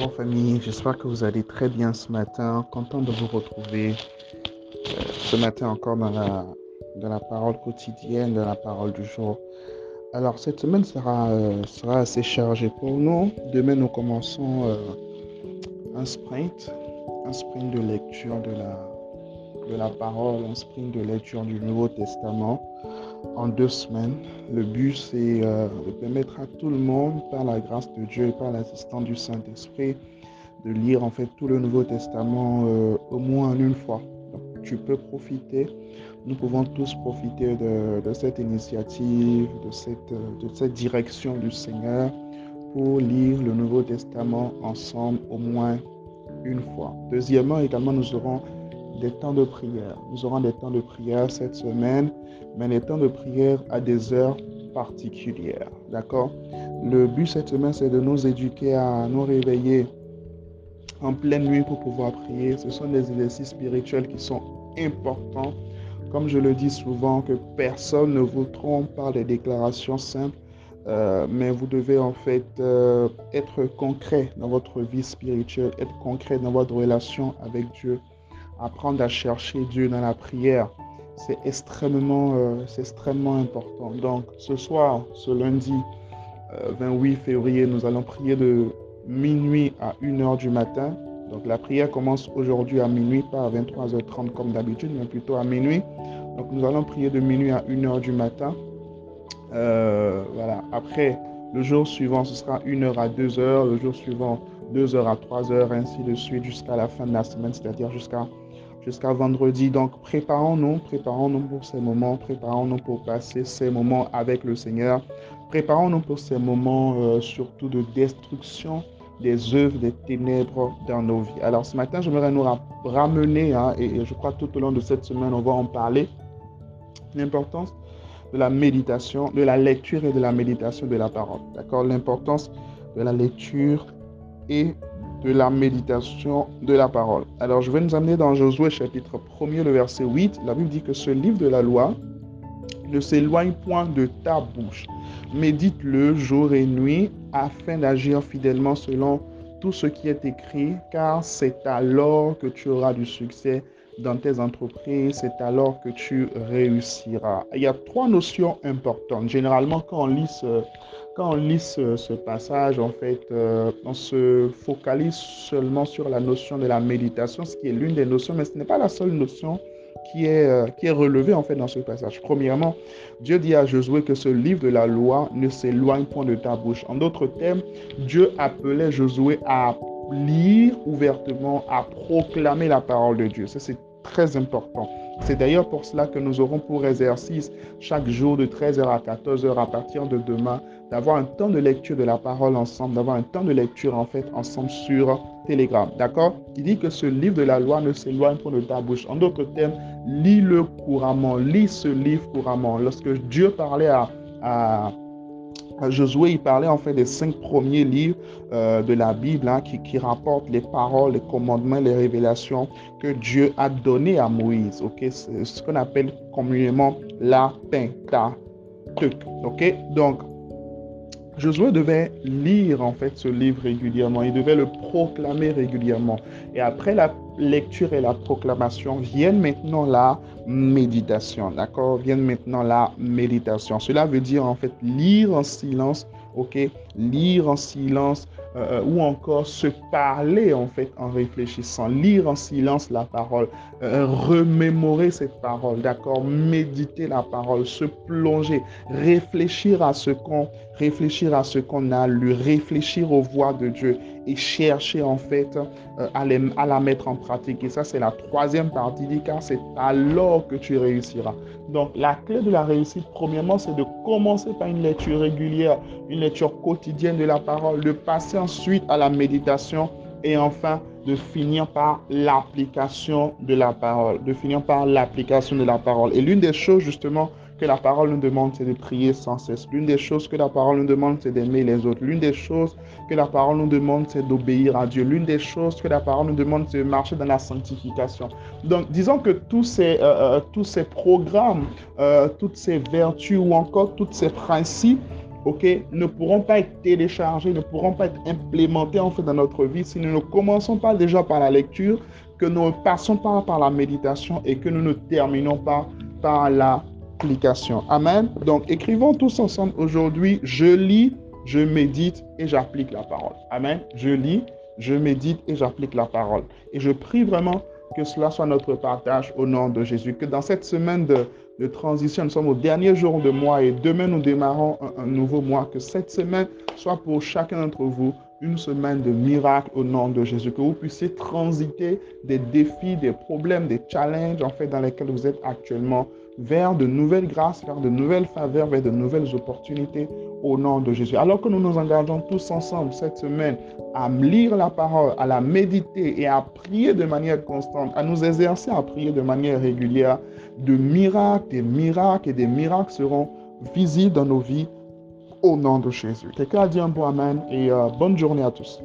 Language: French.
Bonjour famille, j'espère que vous allez très bien ce matin. Content de vous retrouver euh, ce matin encore dans la, dans la parole quotidienne, dans la parole du jour. Alors cette semaine sera, euh, sera assez chargée pour nous. Demain nous commençons euh, un sprint, un sprint de lecture de la, de la parole, un sprint de lecture du Nouveau Testament en deux semaines. Le but, c'est euh, de permettre à tout le monde, par la grâce de Dieu et par l'assistance du Saint-Esprit, de lire en fait tout le Nouveau Testament euh, au moins une fois. Donc, tu peux profiter, nous pouvons tous profiter de, de cette initiative, de cette, de cette direction du Seigneur pour lire le Nouveau Testament ensemble au moins une fois. Deuxièmement, également, nous aurons des temps de prière. Nous aurons des temps de prière cette semaine, mais les temps de prière à des heures particulières. D'accord? Le but cette semaine, c'est de nous éduquer à nous réveiller en pleine nuit pour pouvoir prier. Ce sont des exercices spirituels qui sont importants. Comme je le dis souvent, que personne ne vous trompe par des déclarations simples. Euh, mais vous devez en fait euh, être concret dans votre vie spirituelle, être concret dans votre relation avec Dieu apprendre à chercher Dieu dans la prière. C'est extrêmement, euh, extrêmement important. Donc ce soir, ce lundi 28 euh, février, nous allons prier de minuit à 1h du matin. Donc la prière commence aujourd'hui à minuit, pas à 23h30 comme d'habitude, mais plutôt à minuit. Donc nous allons prier de minuit à 1h du matin. Euh, voilà. Après, le jour suivant, ce sera 1h à 2h. Le jour suivant, 2h à 3h, ainsi de suite jusqu'à la fin de la semaine, c'est-à-dire jusqu'à jusqu'à vendredi. Donc, préparons-nous, préparons-nous pour ces moments, préparons-nous pour passer ces moments avec le Seigneur. Préparons-nous pour ces moments euh, surtout de destruction des œuvres des ténèbres dans nos vies. Alors, ce matin, j'aimerais nous ramener, hein, et, je crois tout au long de cette semaine, on va en parler, l'importance de la méditation, de la lecture et de la méditation de la parole. D'accord? L'importance de la lecture et de la méditation de la parole. Alors je vais nous amener dans Josué chapitre 1er, le verset 8. La Bible dit que ce livre de la loi ne s'éloigne point de ta bouche. Médite-le jour et nuit afin d'agir fidèlement selon tout ce qui est écrit, car c'est alors que tu auras du succès dans tes entreprises, c'est alors que tu réussiras. Il y a trois notions importantes. Généralement, quand on lit ce, quand on lit ce, passage, en fait, euh, on se focalise seulement sur la notion de la méditation, ce qui est l'une des notions, mais ce n'est pas la seule notion qui est, euh, qui est relevée en fait dans ce passage. Premièrement, Dieu dit à Josué que ce livre de la loi ne s'éloigne point de ta bouche. En d'autres termes, Dieu appelait Josué à lire ouvertement, à proclamer la parole de Dieu. Ça, c'est très important. C'est d'ailleurs pour cela que nous aurons pour exercice chaque jour de 13h à 14h à partir de demain d'avoir un temps de lecture de la parole ensemble, d'avoir un temps de lecture en fait ensemble sur Telegram. D'accord? Il dit que ce livre de la loi ne s'éloigne pas de ta bouche. En d'autres termes, lis-le couramment, lis ce livre couramment. Lorsque Dieu parlait à, à Josué, il parlait en fait des cinq premiers livres euh, de la Bible hein, qui, rapportent les paroles, les commandements, les révélations que Dieu a données à Moïse. Ok, c'est ce qu'on appelle communément la Pentateuque. Ok, donc Josué devait lire en fait ce livre régulièrement, il devait le proclamer régulièrement. Et après la lecture et la proclamation, viennent maintenant la méditation, d'accord? Viennent maintenant la méditation. Cela veut dire en fait lire en silence, ok? Lire en silence euh, ou encore se parler en fait en réfléchissant, lire en silence la parole, euh, remémorer cette parole, d'accord, méditer la parole, se plonger, réfléchir à ce qu'on réfléchir à ce qu'on a lu, réfléchir aux voix de Dieu et chercher en fait euh, à, la mettre en pratique. Et ça, c'est la troisième partie dit car c'est alors que tu réussiras. Donc, la clé de la réussite, premièrement, c'est de commencer par une lecture régulière, une lecture quotidienne de la parole, de passer ensuite à la méditation et enfin de finir par l'application de la parole, de finir par l'application de la parole. Et l'une des choses justement que la parole nous demande, c'est de prier sans cesse. L'une des choses que la parole nous demande, c'est d'aimer les autres. L'une des choses que la parole nous demande, c'est d'obéir à Dieu. L'une des choses que la parole nous demande, c'est de marcher dans la sanctification. Donc, disons que tous ces, euh, euh, tous ces programmes, euh, toutes ces vertus ou encore tous ces principes ok, ne pourront pas être téléchargés, ne pourront pas être implémentés en fait dans notre vie si nous ne commençons pas déjà par la lecture, que nous ne passons pas par la méditation et que nous ne terminons pas par Amen. Donc, écrivons tous ensemble aujourd'hui, je lis, je médite et j'applique la parole. Amen. Je lis, je médite et j'applique la parole. Et je prie vraiment que cela soit notre partage au nom de Jésus. Que dans cette semaine de, transition, nous sommes au dernier jour de mois et demain nous démarrons un, un nouveau mois. Que cette semaine soit pour chacun d'entre vous une semaine de miracles au nom de Jésus. Que vous puissiez transiter des défis, des problèmes, des challenges en fait dans lesquels vous êtes actuellement vers de nouvelles grâces, vers de nouvelles faveurs, vers de nouvelles opportunités au nom de Jésus. Alors que nous nous engageons tous ensemble cette semaine à lire la parole, à la méditer et à prier de manière constante, à nous exercer à prier de manière régulière, de miracles, des miracles et des miracles seront visibles dans nos vies au nom de Jésus. Quelqu'un a dit un bon Amen et euh, bonne journée à tous.